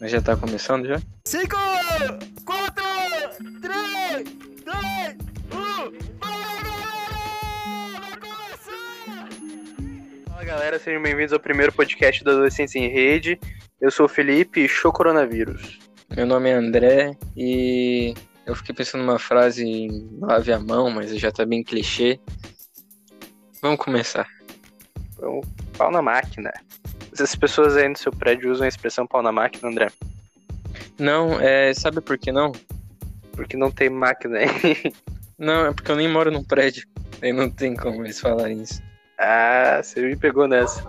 Mas já tá começando já? 5, 4, 3, 2, 1. Fala galera, sejam bem-vindos ao primeiro podcast da Adolescência em Rede. Eu sou o Felipe, show coronavírus. Meu nome é André e eu fiquei pensando numa frase em lave a mão, mas já tá bem clichê. Vamos começar. Então, pau na máquina. As pessoas aí no seu prédio usam a expressão pau na máquina, André? Não, é, sabe por que não? Porque não tem máquina aí. Não, é porque eu nem moro num prédio. Aí não tem como eles falarem isso. Ah, você me pegou nessa.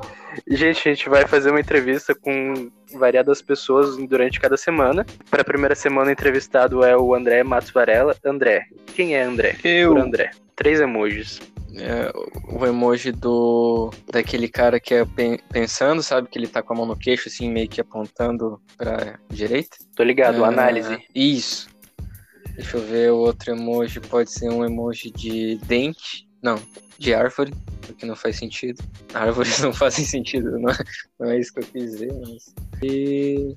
Gente, a gente vai fazer uma entrevista com variadas pessoas durante cada semana. Para a primeira semana, o entrevistado é o André Matos Varela. André, quem é André? Eu. Por André. Três emojis. É, o emoji do daquele cara que é pen- pensando, sabe? Que ele tá com a mão no queixo, assim, meio que apontando pra direita. Tô ligado, Ah, análise. Isso. Deixa eu ver, o outro emoji pode ser um emoji de dente. Não, de árvore, porque não faz sentido. Árvores não fazem sentido, não é, não é isso que eu quis dizer, mas. E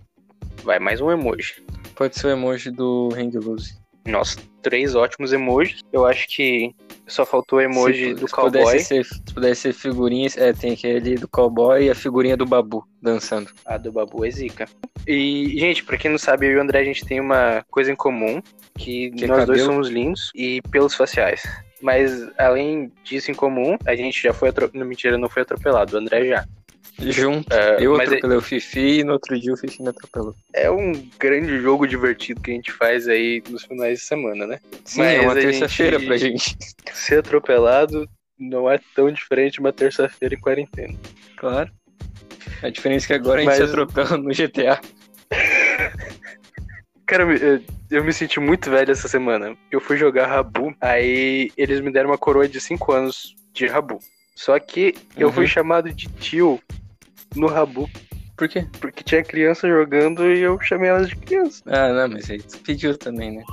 Vai, mais um emoji. pode ser o emoji do Hang Loose. Nossa, três ótimos emojis. Eu acho que só faltou o emoji Se- do se cowboy. Pudesse ser, se pudesse ser figurinhas, é, tem aquele do cowboy e a figurinha do babu dançando. A do Babu é zica. E, gente, pra quem não sabe, eu e o André, a gente tem uma coisa em comum, que, Que é nós dois cabelo. somos lindos e pelos faciais. Mas, além disso em comum, a gente já foi atropelado. Não, mentira, não foi atropelado, o André já. Junto. É, eu é- atropelei o Fifi e no outro dia o Fifi me atropelou. É um grande jogo divertido que a gente faz aí nos finais de semana, né? Sim, Mas é uma terça-feira gente- pra gente. Ser atropelado não é tão diferente de uma terça-feira em quarentena. Claro. A diferença é que agora a gente se atropela no GTA. Cara, eu me- eu, eu me senti muito velho essa semana. Eu fui jogar Rabu, aí eles me deram uma coroa de 5 anos de Rabu. Só que eu Uhum. fui chamado de tio no Rabu, Por quê? porque tinha criança jogando e eu chamei elas de criança. Ah, não, mas aí tu pediu também, né?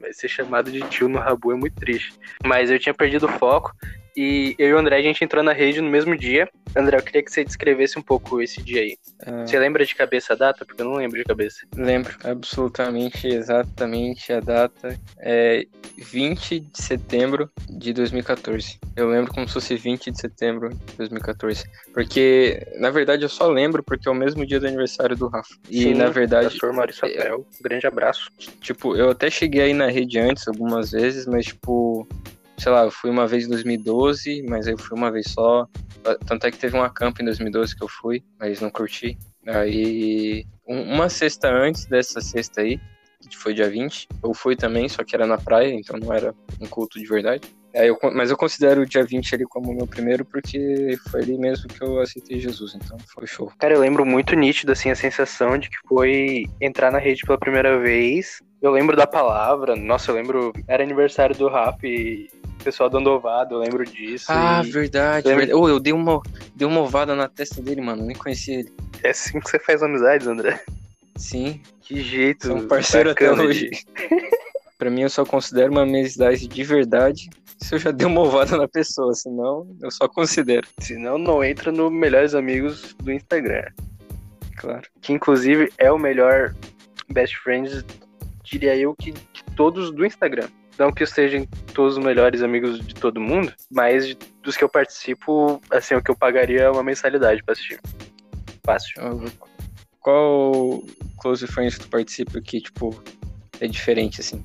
Mas ser chamado de tio no Rabu é muito triste. Mas eu tinha perdido o foco e eu e o André a gente entrou na rede no mesmo dia. André, eu queria que você descrevesse um pouco esse dia aí. Ah, Você lembra de cabeça a data? Porque eu não lembro de cabeça. lembro absolutamente, exatamente a data. É 20 de setembro de 2014. Eu lembro como se fosse 20 de setembro de 2014. Porque, na verdade, eu só lembro porque é o mesmo dia do aniversário do Rafa. E, Sim, na verdade, Pastor Maurício Apel. Grande abraço. Tipo, eu até cheguei aí na rede antes algumas vezes, mas tipo, sei lá, eu fui uma vez em 2012, mas eu fui uma vez só. Tanto é que teve uma camp em 2012 que eu fui, mas não curti. Aí, um- uma sexta antes dessa sexta aí, que foi dia 20, eu fui também, só que era na praia, então não era um culto de verdade. Aí eu, mas eu considero o dia 20 ali como meu primeiro, porque foi ali mesmo que eu aceitei Jesus, então foi show. Cara, eu lembro muito nítido, assim, a sensação de que foi entrar na rede pela primeira vez. Eu lembro da palavra, nossa, eu lembro, era aniversário do rap e pessoal dando ovado, eu lembro disso. Ah, e verdade, lembra- verdade. Oh, eu dei uma, dei uma ovada na testa dele, mano, nem conhecia ele. é assim que você faz amizades, André. Sim, Que jeito. sou um parceiro até hoje. pra mim, eu só considero uma amizade de verdade se eu já dei uma ovada na pessoa, senão eu só considero, Senão não entra no Melhores Amigos do Instagram. claro. Que inclusive é o melhor best friends, diria eu, que de todos do Instagram. Não que eu sejam todos os melhores amigos de todo mundo, mas dos que eu participo, assim, o que eu pagaria é uma mensalidade pra assistir. Fácil. Eu- Qual close friends tu participa que, tipo, é diferente, assim?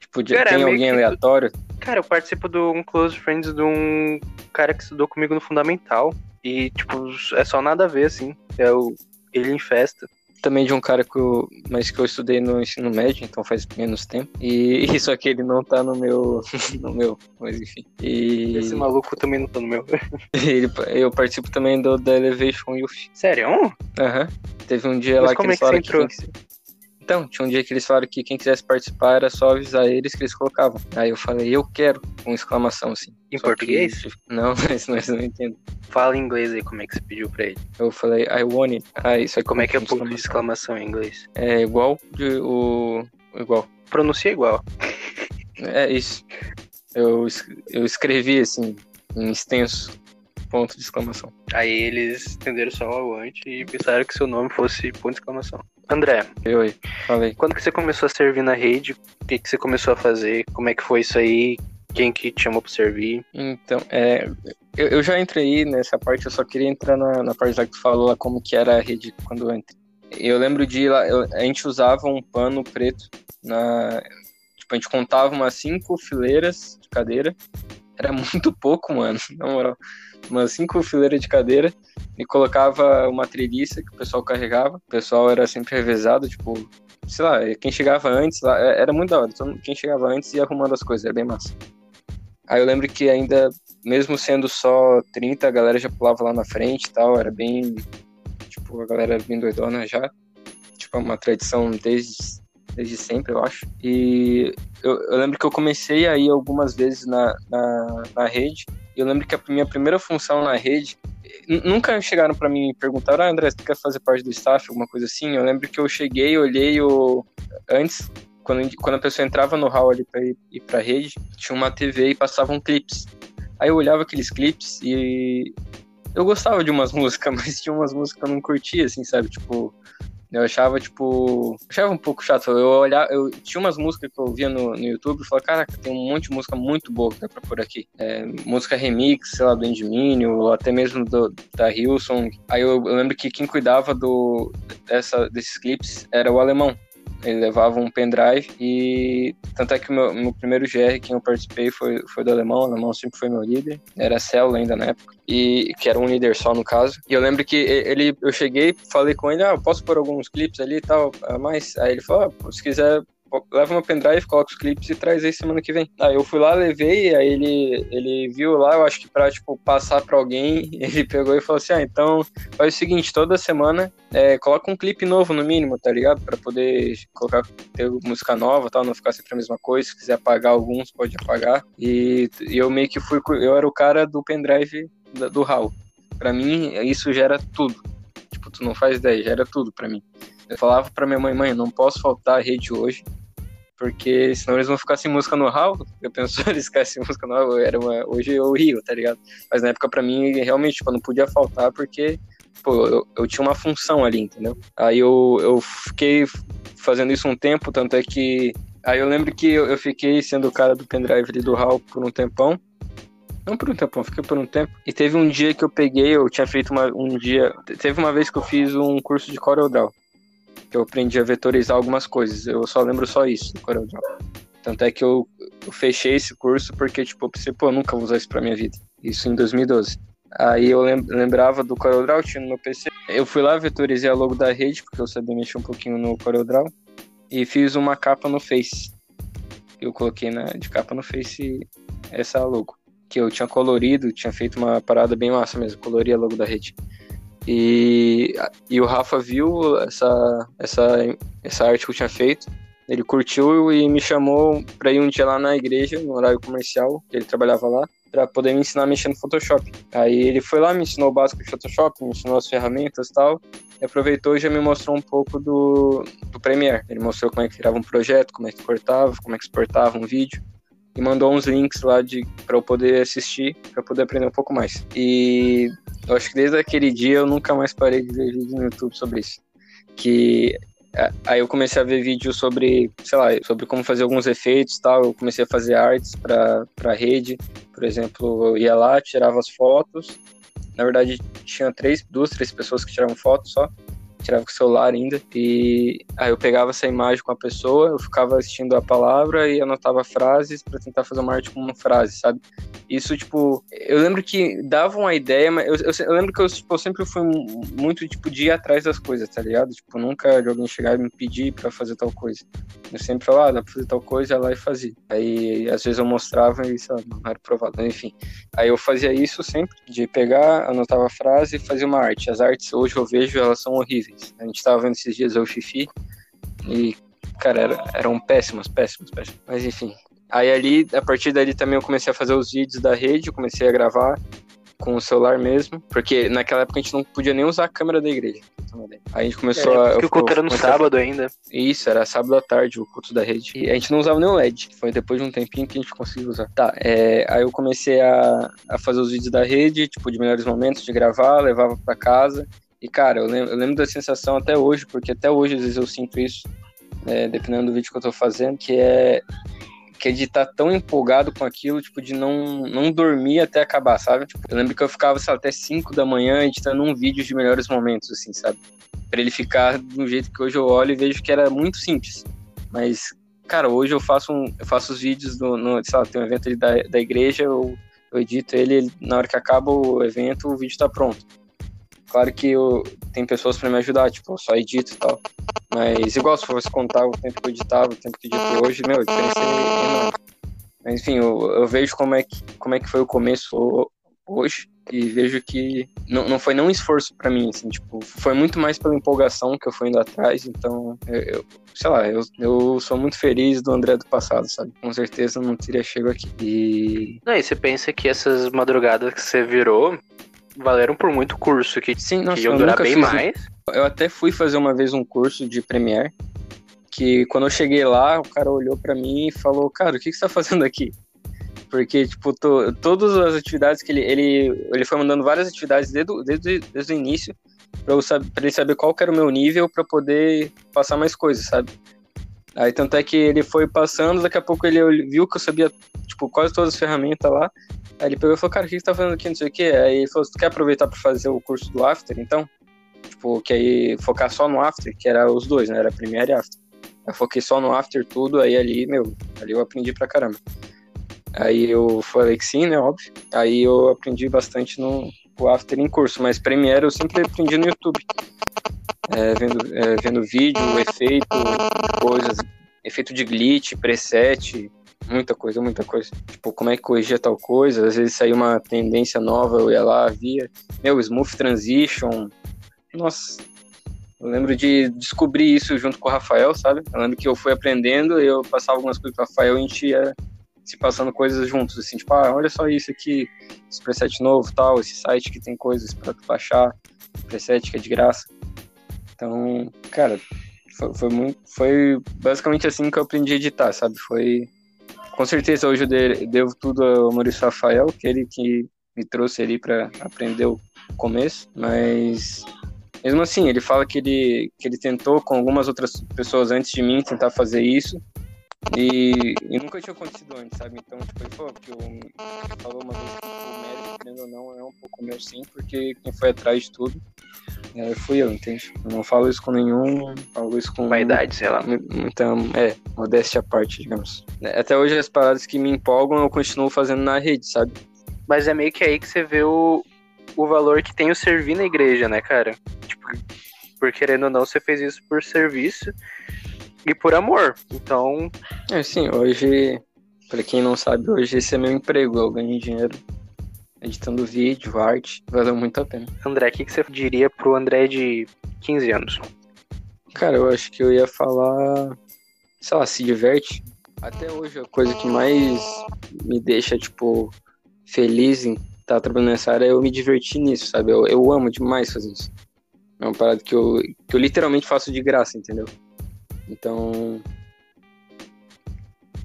Tipo, Cara, tem alguém aleatório? Cara, eu participo de um close friends de um cara que estudou comigo no Fundamental. E, tipo, é só nada a ver, assim. É o ele em festa. Também de um cara que eu, mas que eu estudei no ensino médio, então faz menos tempo. E, e só que ele não tá no meu, no meu, mas enfim. E Esse maluco também não tá no meu. ele, eu participo também do da Elevation Youth. Sério? Aham. Teve um dia Mas lá que como eles é que você falaram que, entrou? Então, tinha um dia que eles falaram que quem quisesse participar era só avisar eles que eles colocavam. Aí eu falei, eu quero, com exclamação assim. Em Só que- português? Não, mas nós não entendo. Fala em inglês aí como é que você pediu pra ele. Eu falei, I want it. Aí só que Como é que é ponto de exclamação. em inglês? É igual de o. Igual. Pronuncia igual. É isso. Eu, eu escrevi assim, em extenso, ponto de exclamação. Aí eles entenderam só o ante e pensaram que seu nome fosse ponto de exclamação. André, Oi, falei. quando que você começou a servir na rede? O que, que você começou a fazer? Como é que foi isso aí? Quem que te chamou pra servir? Então, é, eu, eu já entrei nessa parte, eu só queria entrar na, na parte lá que tu falou lá como que era a rede quando eu entrei. Eu lembro de lá, eu- a gente usava um pano preto na. Tipo, a gente contava umas cinco fileiras de cadeira. Era muito pouco, mano, na moral. Umas cinco fileiras de cadeira e colocava uma treliça que o pessoal carregava. O pessoal era sempre revezado, tipo, sei lá, quem chegava antes, lá, é- era muito da hora. Então, quem chegava antes ia arrumando as coisas, era bem massa. Aí eu lembro que ainda, mesmo sendo só 30, a galera já pulava lá na frente e tal, era bem. Tipo, a galera bem doidona já. Tipo, é uma tradição desde, desde sempre, eu acho. E eu, eu lembro que eu comecei a ir algumas vezes na, na, na rede. E eu lembro que a minha primeira função na rede. Nunca chegaram pra mim e perguntaram, ah, André, você quer fazer parte do staff, alguma coisa assim? Eu lembro que eu cheguei, olhei o. Antes, quando, quando a pessoa entrava no hall ali pra ir, ir pra rede, tinha uma TV e passavam clipes. Aí eu olhava aqueles clipes e eu gostava de umas músicas, mas tinha umas músicas que eu não curtia, assim, sabe? Tipo, eu achava, tipo, achava um pouco chato. Eu olhava, eu tinha umas músicas que eu via no, no YouTube e falava, caraca, tem um monte de música muito boa que dá pra pôr aqui. É, música remix, sei lá, do Endminio, ou até mesmo do, da Hillsong. Aí eu, eu lembro que quem cuidava do, dessa, desses clipes era o alemão. Ele levava um pendrive e tanto é que o meu, meu primeiro GR que eu participei foi, foi do alemão, o alemão sempre foi meu líder, era célula ainda na época, e que era um líder só no caso. E eu lembro que ele, eu cheguei, falei com ele, ah, eu posso pôr alguns clipes ali e tal, a mais? Aí ele falou, ah, se quiser leva uma pendrive, coloca os clipes e traz aí semana que vem. Aí eu fui lá, levei, aí ele, ele viu lá, eu acho que pra, tipo, passar pra alguém, ele pegou e falou assim, ah, então faz o seguinte, toda semana é, coloca um clipe novo no mínimo, tá ligado? Pra poder colocar, ter música nova tal, não ficar sempre a mesma coisa, se quiser apagar alguns, pode apagar. E, e eu meio que fui, eu era o cara do pendrive do Raul. Pra mim, isso já era tudo. Tipo, tu não faz ideia, já era tudo pra mim. Eu falava pra minha mãe, mãe, não posso faltar a rede hoje, porque senão eles vão ficar sem música no hall. Eu penso, eles ficarem sem música no hall, era uma, hoje eu rio, tá ligado? Mas na época pra mim, realmente, tipo, não podia faltar, porque, pô, eu, eu tinha uma função ali, entendeu? Aí eu, eu fiquei fazendo isso um tempo, tanto é que... Aí eu lembro que eu, eu fiquei sendo o cara do pendrive ali do hall por um tempão, não por um tempão, fiquei por um tempo. E teve um dia que eu peguei, eu tinha feito uma, um dia. Teve uma vez que eu fiz um curso de CorelDRAW. Que eu aprendi a vetorizar algumas coisas. Eu só lembro só isso do CorelDRAW. Tanto é que eu, eu fechei esse curso porque, tipo, eu pensei, pô, eu nunca vou usar isso pra minha vida. Isso em 2012. Aí eu lem- lembrava do CorelDRAW, tinha no meu PC. Eu fui lá, vetorizei a logo da rede, porque eu sabia mexer um pouquinho no CorelDRAW. E fiz uma capa no Face. Eu coloquei na, de capa no Face essa logo que eu tinha colorido, tinha feito uma parada bem massa mesmo, colori a logo da rede. E, e o Rafa viu essa, essa, essa arte que eu tinha feito, ele curtiu e me chamou pra ir um dia lá na igreja, no horário comercial, que ele trabalhava lá, pra poder me ensinar a mexer no Photoshop. Aí ele foi lá, me ensinou o básico de Photoshop, me ensinou as ferramentas e tal, e aproveitou e já me mostrou um pouco do, do Premiere. Ele mostrou como é que criava um projeto, como é que cortava, como é que exportava um vídeo e mandou uns links lá de para eu poder assistir, para poder aprender um pouco mais. E eu acho que desde aquele dia eu nunca mais parei de ver vídeo no YouTube sobre isso. Que aí eu comecei a ver vídeos sobre, sei lá, sobre como fazer alguns efeitos, tal. Eu comecei a fazer artes para para rede, por exemplo, eu ia lá, tirava as fotos. Na verdade, tinha três, duas, três pessoas que tiravam fotos só tirava com o celular ainda. E aí eu pegava essa imagem com a pessoa, eu ficava assistindo a palavra e anotava frases para tentar fazer uma arte com uma frase, sabe? Isso, tipo, eu lembro que dava uma ideia, mas eu, eu, eu lembro que eu, tipo, eu sempre fui muito, tipo, de ir atrás das coisas, tá ligado? Tipo, nunca de alguém chegar e me pedir para fazer tal coisa. Eu sempre falava, ah, dá pra fazer tal coisa, ia lá e fazia. Aí, às vezes eu mostrava e, lá, não era provado, enfim. Aí eu fazia isso sempre, de pegar, anotava a frase e fazia uma arte. As artes, hoje eu vejo, elas são horríveis. A gente tava vendo esses dias o Fifi e, cara, era, eram péssimas, péssimas, péssimas. Mas enfim. Aí ali, a partir dali também eu comecei a fazer os vídeos da rede, eu comecei a gravar com o celular mesmo, porque naquela época a gente não podia nem usar a câmera da igreja. Aí a gente começou É, a. porque o culto era no comecei a- sábado ainda. isso, era sábado à tarde o culto da rede. E a gente não usava nem o LED. Foi depois de um tempinho que a gente conseguiu usar. Tá, é, aí eu comecei a, a fazer os vídeos da rede, tipo, de melhores momentos, de gravar, levava pra casa. E, cara, eu lembro, eu lembro da sensação até hoje, porque até hoje às vezes eu sinto isso, né, dependendo do vídeo que eu tô fazendo, que é que é de estar tá tão empolgado com aquilo, tipo, de não, não dormir até acabar, sabe? Tipo, eu lembro que eu ficava, até 5 da manhã editando um vídeo de melhores momentos, assim, sabe? Pra ele ficar do jeito que hoje eu olho e vejo que era muito simples. Mas, cara, hoje eu faço, um, eu faço os vídeos do, no, sei lá, tem um evento da, da igreja, eu, eu edito ele, ele, na hora que acaba o evento, o vídeo tá pronto. Claro que eu, tem pessoas para me ajudar, tipo, eu só edito e tal. Mas igual se fosse contar o tempo que eu editava, o tempo que eu edito hoje, meu, a diferença é enorme. Mas enfim, eu, eu, vejo como é, que, como é que foi o começo hoje e vejo que não, não foi nem um esforço para mim, assim, tipo, foi muito mais pela empolgação que eu fui indo atrás, então, eu, eu, sei lá, eu, eu sou muito feliz do André do passado, sabe? Com certeza não teria chego aqui. E... Não, e você pensa que essas madrugadas que você virou, valeram por muito curso que, Sim, nossa, que iam durar bem mais. Eu até fui fazer uma vez um curso de Premiere, que quando eu cheguei lá, o cara olhou para mim e falou, cara, o que, que você tá fazendo aqui? Porque, tipo, to, todas as atividades que ele, ele... Ele foi mandando várias atividades desde, desde, desde o início, pra, eu saber, pra ele saber qual era o meu nível para poder passar mais coisas, sabe? Aí tanto é que ele foi passando, daqui a pouco ele viu que eu sabia, tipo, quase todas as ferramentas lá. Aí ele pegou e falou, cara, o que você tá fazendo aqui, não sei o quê. Aí ele falou, tu quer aproveitar para fazer o curso do After, então? Tipo, que aí focar só no After, que era os dois, né? Era Premiere e After. Eu foquei só no After tudo, aí ali, meu, ali eu aprendi pra caramba. Aí eu falei que sim, né, óbvio. Aí eu aprendi bastante no After em curso, mas Premiere eu sempre aprendi no YouTube é, vendo, é, vendo vídeo, efeito, coisas, efeito de glitch, preset, muita coisa, muita coisa. Tipo, como é que corrigia tal coisa, às vezes saiu uma tendência nova, eu ia lá, via. Meu, Smooth Transition, nossa, eu lembro de descobrir isso junto com o Rafael, sabe? Eu lembro que eu fui aprendendo, eu passava algumas coisas para o Rafael e a gente ia se passando coisas juntos, assim, tipo, ah, olha só isso aqui, esse preset novo, tal, esse site que tem coisas para baixar, preset que é de graça. Então, cara, foi, foi, muito, foi basicamente assim que eu aprendi a editar, sabe? Foi com certeza hoje eu devo tudo ao Maurício Rafael, que ele que me trouxe ali para aprender o começo, mas mesmo assim, ele fala que ele, que ele tentou com algumas outras pessoas antes de mim tentar fazer isso, e, e nunca tinha acontecido antes, sabe? Então, tipo, ele falou que ele falou uma vez que o mérito, querendo ou não, é um pouco meu sim, porque quem foi atrás de tudo é, fui eu, entende? Eu não falo isso com nenhum. Falo isso com. Vaidade, sei lá. Então, é, modéstia à parte, digamos. É, até hoje as paradas que me empolgam eu continuo fazendo na rede, sabe? Mas é meio que aí que você vê o, o valor que tem o servir na igreja, né, cara? Tipo, por querendo ou não, você fez isso por serviço e por amor. Então. É, sim, hoje, para quem não sabe, hoje esse é meu emprego, eu ganho dinheiro editando vídeo, arte, valeu muito a pena. André, o que, que você diria pro André de 15 anos? Cara, eu acho que eu ia falar, sei lá, se diverte. Até hoje a coisa que mais me deixa, tipo, feliz em estar tá trabalhando nessa área é eu me divertir nisso, sabe? Eu, eu amo demais fazer isso. É uma parada que eu, que eu literalmente faço de graça, entendeu? Então,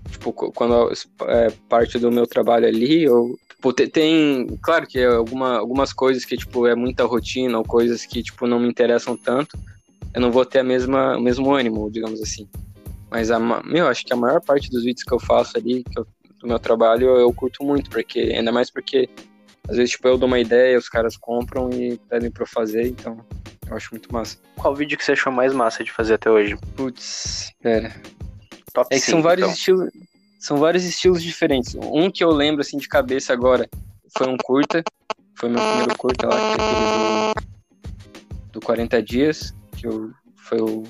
tipo, quando é parte do meu trabalho ali, eu Tipo, tem, claro que é alguma, algumas coisas que, tipo, é muita rotina ou coisas que, tipo, não me interessam tanto, eu não vou ter a mesma, o mesmo ânimo, digamos assim. Mas, a, meu, acho que a maior parte dos vídeos que eu faço ali, que eu, do meu trabalho, eu curto muito, porque, ainda mais porque, às vezes, tipo, eu dou uma ideia, os caras compram e pedem pra eu fazer, então, eu acho muito massa. Qual vídeo que você achou mais massa de fazer até hoje? Putz, pera. Top é que 5, são vários então. estilos são vários estilos diferentes. Um que eu lembro assim de cabeça agora foi um curta, foi meu primeiro curta lá, que do, do 40 dias, que eu, foi o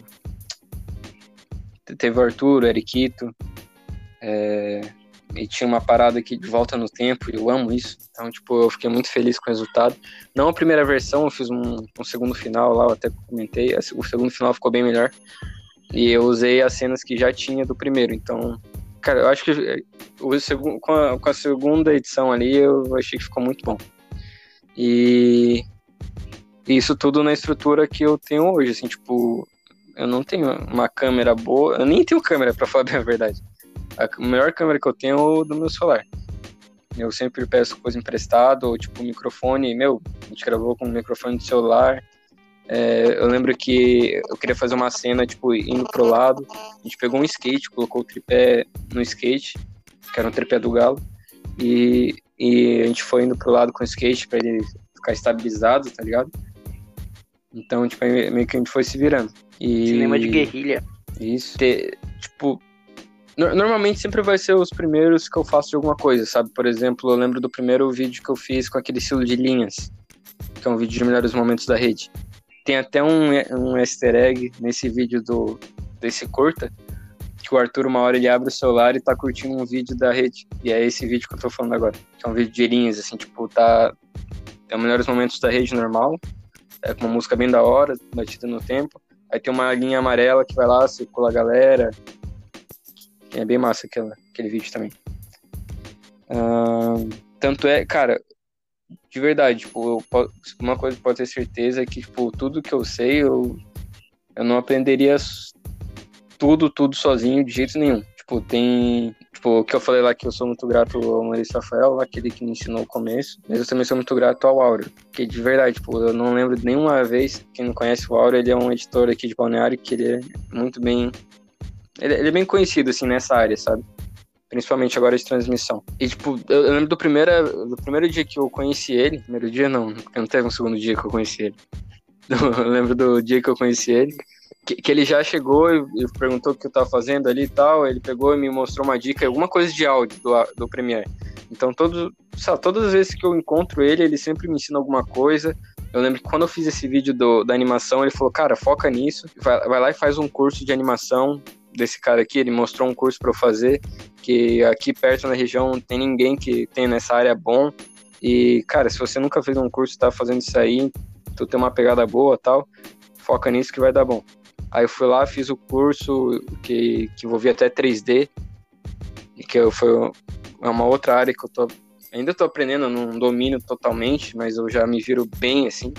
teve o Arthur, o Eriquito, é, e tinha uma parada aqui de volta no tempo, e eu amo isso. Então, tipo, eu fiquei muito feliz com o resultado. Não a primeira versão, eu fiz um, um segundo final lá, eu até comentei, o segundo final ficou bem melhor. E eu usei as cenas que já tinha do primeiro, então Cara, eu acho que eh, o segundo, com, a, com a segunda edição ali eu achei que ficou muito bom. E isso tudo na estrutura que eu tenho hoje, assim, tipo, eu não tenho uma câmera boa, eu nem tenho câmera, para falar a verdade. A melhor câmera que eu tenho é o do meu celular. Eu sempre peço coisa emprestada, ou tipo, microfone, meu, a gente gravou com o microfone do celular, É, eu lembro que eu queria fazer uma cena, tipo, indo pro lado. A gente pegou um skate, colocou o tripé no skate, que era um tripé do galo. E, e a gente foi indo pro lado com o skate pra ele ficar estabilizado, tá ligado? Então, tipo, meio que a gente foi se virando. E... Cinema de guerrilha. Isso. Ter, tipo, normalmente sempre vai ser os primeiros que eu faço de alguma coisa, sabe? Por exemplo, eu lembro do primeiro vídeo que eu fiz com aquele estilo de linhas, que é um vídeo de melhores momentos da rede. Tem até um, um easter egg nesse vídeo do, desse curta, que o Arthur uma hora ele abre o celular e tá curtindo um vídeo da rede. E é esse vídeo que eu tô falando agora. Que é um vídeo de linhas, assim, tipo, tá. É o melhores momentos da rede normal. É com uma música bem da hora, batida no tempo. Aí tem uma linha amarela que vai lá, circula a galera. É bem massa aquela, aquele vídeo também. Ahn, tanto é, cara, de verdade, tipo, eu uma coisa que pode ter certeza é que, tipo, tudo que eu sei, eu, eu não aprenderia tudo, tudo sozinho, de jeito nenhum. Tipo, tem. Tipo, o que eu falei lá que eu sou muito grato ao Maurício Rafael, aquele que me ensinou o começo. Mas eu também sou muito grato ao Áureo. Porque de verdade, tipo, eu não lembro nenhuma vez. Quem não conhece o Áureo, ele é um editor aqui de Balneário que ele é muito bem. Ele, ele é bem conhecido, assim, nessa área, sabe? Principalmente agora de transmissão. E, tipo, eu, eu lembro do primeiro, do primeiro dia que eu conheci ele. Primeiro dia não, não teve um segundo dia que eu conheci ele. Eu lembro do dia que eu conheci ele. Que, que ele já chegou e, perguntou o que eu tava fazendo ali e tal. Ele pegou e me mostrou uma dica, alguma coisa de áudio do, do Premiere. Então, todo, lá, todas as vezes que eu encontro ele, ele sempre me ensina alguma coisa. Eu lembro que quando eu fiz esse vídeo do, da animação, ele falou, cara, foca nisso, vai, vai lá e faz um curso de animação desse cara aqui. Ele mostrou um curso para eu fazer, que aqui perto na região não tem ninguém que tem nessa área bom. E, cara, se você nunca fez um curso e tá fazendo isso aí, tu tem uma pegada boa tal, foca nisso que vai dar bom. Aí eu fui lá, fiz o curso que, que envolvia até 3D, e que eu, foi uma outra área que eu tô. Ainda tô aprendendo, não domino totalmente, mas eu já me viro bem assim.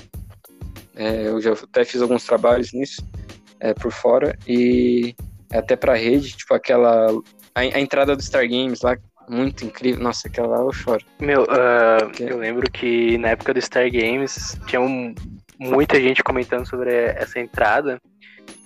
É, eu já até fiz alguns trabalhos nisso é, por fora e até pra rede, tipo aquela. A, a entrada do Star Games lá, muito incrível. Nossa, aquela lá eu choro. Meu, ah, Que- eu lembro que na época do Star Games tinha um- muita gente comentando sobre essa entrada.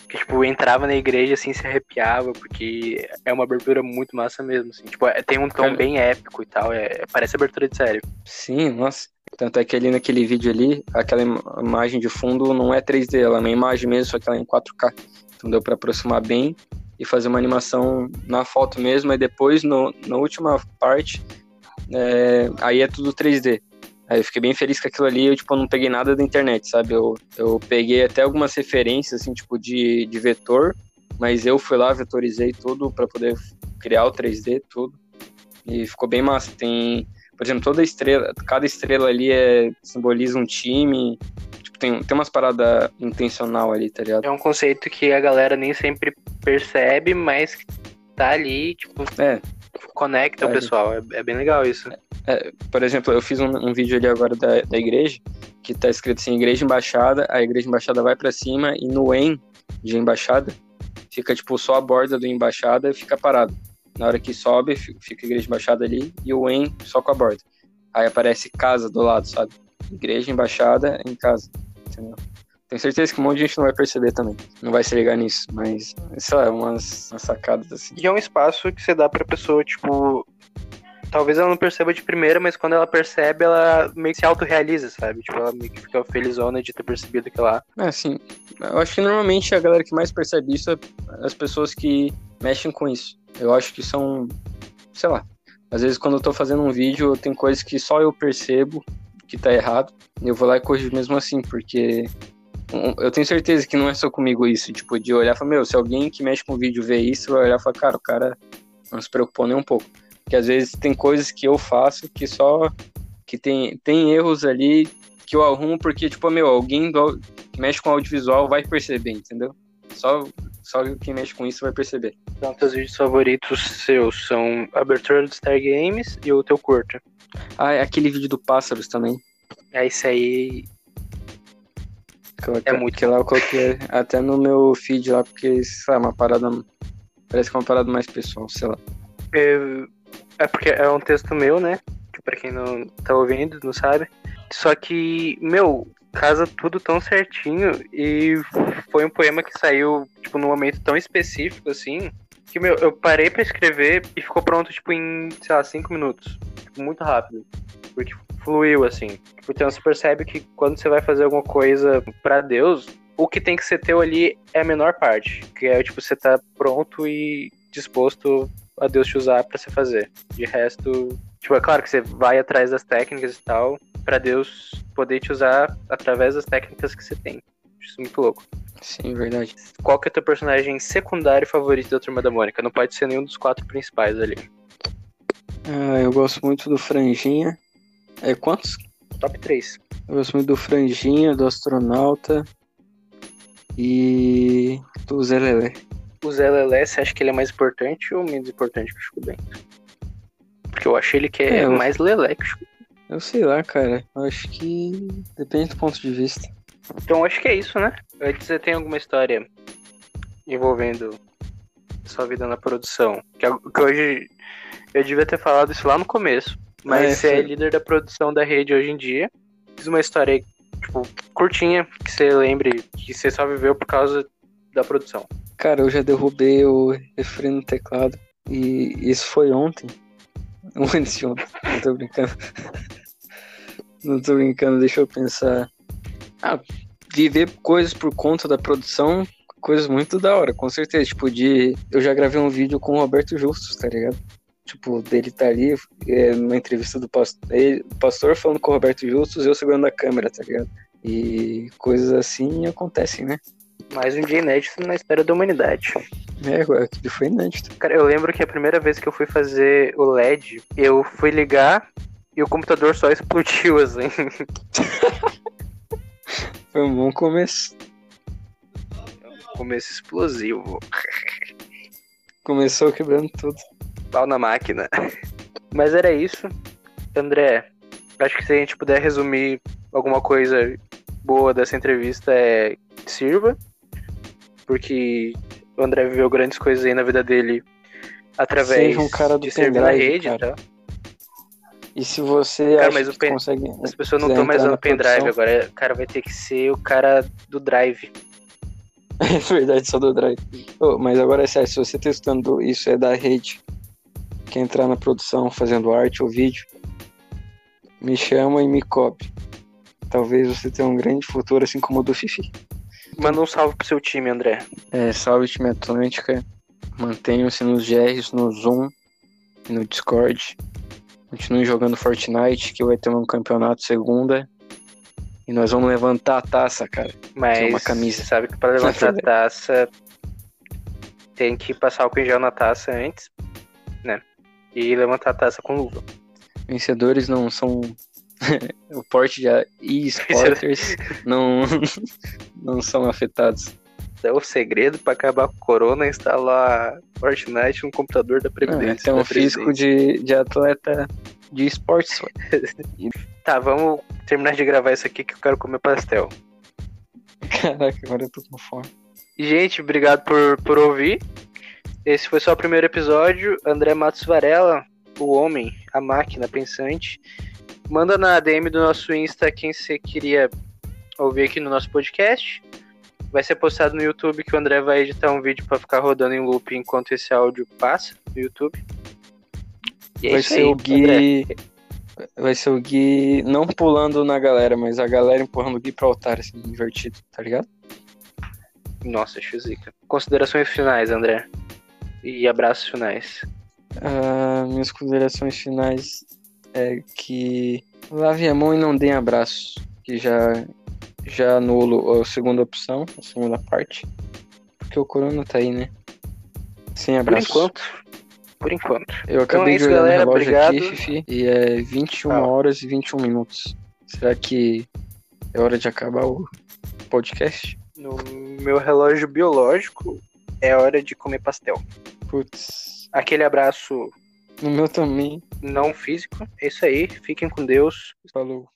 Que, tipo, entrava na igreja assim, se arrepiava, porque é uma abertura muito massa mesmo, assim. Tipo, é- tem um tom Cara- bem épico e tal, é, parece abertura de série. Sim, nossa. Tanto é que ali naquele vídeo ali, aquela im- imagem de fundo não é 3D, ela é uma imagem mesmo, só que ela é em 4K. Então deu pra aproximar bem e fazer uma animação na foto mesmo, e depois no, na última parte, é, aí é tudo 3D. Aí eu fiquei bem feliz com aquilo ali, eu tipo, não peguei nada da internet, sabe? Eu, eu peguei até algumas referências, assim, tipo, de, de vetor, mas eu fui lá, vetorizei tudo pra poder criar o 3D, tudo. E ficou bem massa. Tem, por exemplo, toda estrela, cada estrela ali é, simboliza um time. Tipo, tem, tem umas paradas intencional ali, tá ligado? É um conceito que a galera nem sempre percebe, mas tá ali, tipo, É, conecta o É. pessoal. É, é bem legal isso. por exemplo, eu fiz um, um vídeo ali agora da, da igreja, que tá escrito assim, igreja embaixada, a igreja embaixada vai pra cima e no em de embaixada fica tipo só a borda do embaixada e fica parado. Na hora que sobe, fi- fica a igreja embaixada ali e o em só com a borda. Aí aparece casa do lado, sabe? Igreja embaixada em casa, entendeu? Tenho certeza que um monte de gente não vai perceber também. Não vai se ligar nisso, mas, sei lá, umas, umas sacadas assim. E é um espaço que você dá pra pessoa, tipo. Talvez ela não perceba de primeira, mas quando ela percebe, ela meio que se autorrealiza, sabe? Tipo, ela meio que fica felizona de ter percebido que lá. É, assim, eu acho que normalmente a galera que mais percebe isso é as pessoas que mexem com isso. Eu acho que são, sei lá, às vezes quando eu tô fazendo um vídeo, tem coisas que só eu percebo que tá errado, e eu vou lá e corrijo mesmo assim, porque eu tenho certeza que não é só comigo isso, tipo, de olhar e falar, meu, se alguém que mexe com vídeo vê isso, vai olhar e falar, cara, o cara não se preocupou nem um pouco. Porque às vezes tem coisas que eu faço que só, que tem, tem erros ali que eu arrumo porque, tipo, meu, alguém do, que mexe com audiovisual vai perceber, entendeu? Só, só quem mexe com isso vai perceber. Então, teus vídeos favoritos seus são abertura do Star Games e o teu curto. Ah, é aquele vídeo do Pássaros também. É isso aí. Que, É muito que lá eu coloquei até no meu feed lá, porque, sei lá, uma parada. Parece que é uma parada mais pessoal, sei lá. É, é porque é um texto meu, né? Que pra quem não tá ouvindo, não sabe. Só que, meu, casa tudo tão certinho e foi um poema que saiu, tipo, num momento tão específico, assim, que, meu, eu parei pra escrever e ficou pronto, tipo, em, sei lá, cinco minutos. Tipo, muito rápido. Porque fluiu, assim. Então você percebe que quando você vai fazer alguma coisa para Deus, o que tem que ser teu ali é a menor parte. Que é, tipo, você tá pronto e disposto a Deus te usar para você fazer. De resto, tipo, é claro que você vai atrás das técnicas e tal, para Deus poder te usar através das técnicas que você tem. Isso é muito louco. Sim, verdade. Qual que é o teu personagem secundário favorito da Turma da Mônica? Não pode ser nenhum dos quatro principais ali. Ah, eu gosto muito do Franjinha. É quantos? Top 3. Eu gosto muito do Franjinha, do Astronauta e do Zé Lelé. O Zé Lelé, você acha que ele é mais importante ou menos importante que o Chico Bento? Porque eu achei ele que é, É, eu- mais lelé que o Chico Eu sei lá, cara. Eu acho que depende do ponto de vista. Então acho que é isso, né? Antes você tem alguma história envolvendo sua vida na produção? Que, que hoje eu devia ter falado isso lá no começo. Mas É, você é líder da produção da rede hoje em dia. Diz uma história tipo, curtinha, que você lembre que você só viveu por causa da produção. Cara, eu já derrubei o refri no teclado. E isso foi ontem. Antes de ontem. Não tô brincando. Não tô brincando, deixa eu pensar. Ah, viver coisas por conta da produção, coisas muito da hora, com certeza. Tipo, de. Eu já gravei um vídeo com o Roberto Justus, tá ligado? Tipo, dele tá ali, é, numa entrevista do pastor, ele, pastor falando com o Roberto Justus eu segurando a câmera, tá ligado? E coisas assim acontecem, né? Mais um dia inédito na história da humanidade. É, agora foi inédito. Cara, eu lembro que a primeira vez que eu fui fazer o LED, eu fui ligar e o computador só explodiu, assim. Foi um bom começo. Começo explosivo. Começou quebrando tudo. Pau na máquina. Mas era isso. André, acho que se a gente puder resumir alguma coisa boa dessa entrevista é sirva. Porque o André viveu grandes coisas aí na vida dele através Seja um cara do de servir na pendrive, rede cara. e tal. E se você Cara, mas o pen- consegue. As pessoas não estão mais entrar usando pendrive produção- agora. O cara vai ter que ser o cara do drive. É verdade, só do drive. Ô, mas agora é sério, se você tá estudando isso é da rede, quer entrar na produção fazendo arte ou vídeo, me chama e me cobre. Talvez você tenha um grande futuro, assim como o do Fifi. Manda um salve pro seu time, André. É, salve time Atlântica. Mantenham-se nos GRs, no Zoom e no Discord. Continue jogando Fortnite, que vai ter um campeonato segunda. E nós vamos levantar a taça, cara. Mas é uma camisa. você sabe que para levantar a taça tem que passar álcool em gel na taça antes, né? E levantar a taça com luva. Vencedores não são. o porte de e-sporters não, não são afetados. É o segredo para acabar com o corona é instalar Fortnite no computador da Ah, Previdência. tem um físico de, de atleta de esportes. Tá, vamos terminar de gravar isso aqui que eu quero comer pastel. Caraca, agora eu tô com fome. Gente, obrigado por, por ouvir. Esse foi só o primeiro episódio. André Matos Varela, o homem, a máquina pensante. Manda na DM do nosso Insta quem você queria ouvir aqui no nosso podcast. Vai ser postado no YouTube que o André vai editar um vídeo pra ficar rodando em loop enquanto esse áudio passa no YouTube. E é vai ser aí, o André. Gui. Vai ser o Gui não pulando na galera, mas a galera empurrando o Gui pro altar, assim, invertido, tá ligado? Nossa, chuzica. Considerações finais, André. E abraços finais. Ah, minhas considerações finais é que lave a mão e não deem abraço, que já já anulo a segunda opção, a segunda parte, porque o corona tá aí, né? Sem Por abraço. enquanto. Por enquanto. Eu acabei é isso, de olhar galera, no relógio obrigado. aqui, Fifi, e é 21 Fala. horas e 21 minutos. Será que é hora de acabar o podcast? No meu relógio biológico, é hora de comer pastel. Putz, Aquele abraço no meu também. não físico. É isso aí. Fiquem com Deus. Falou.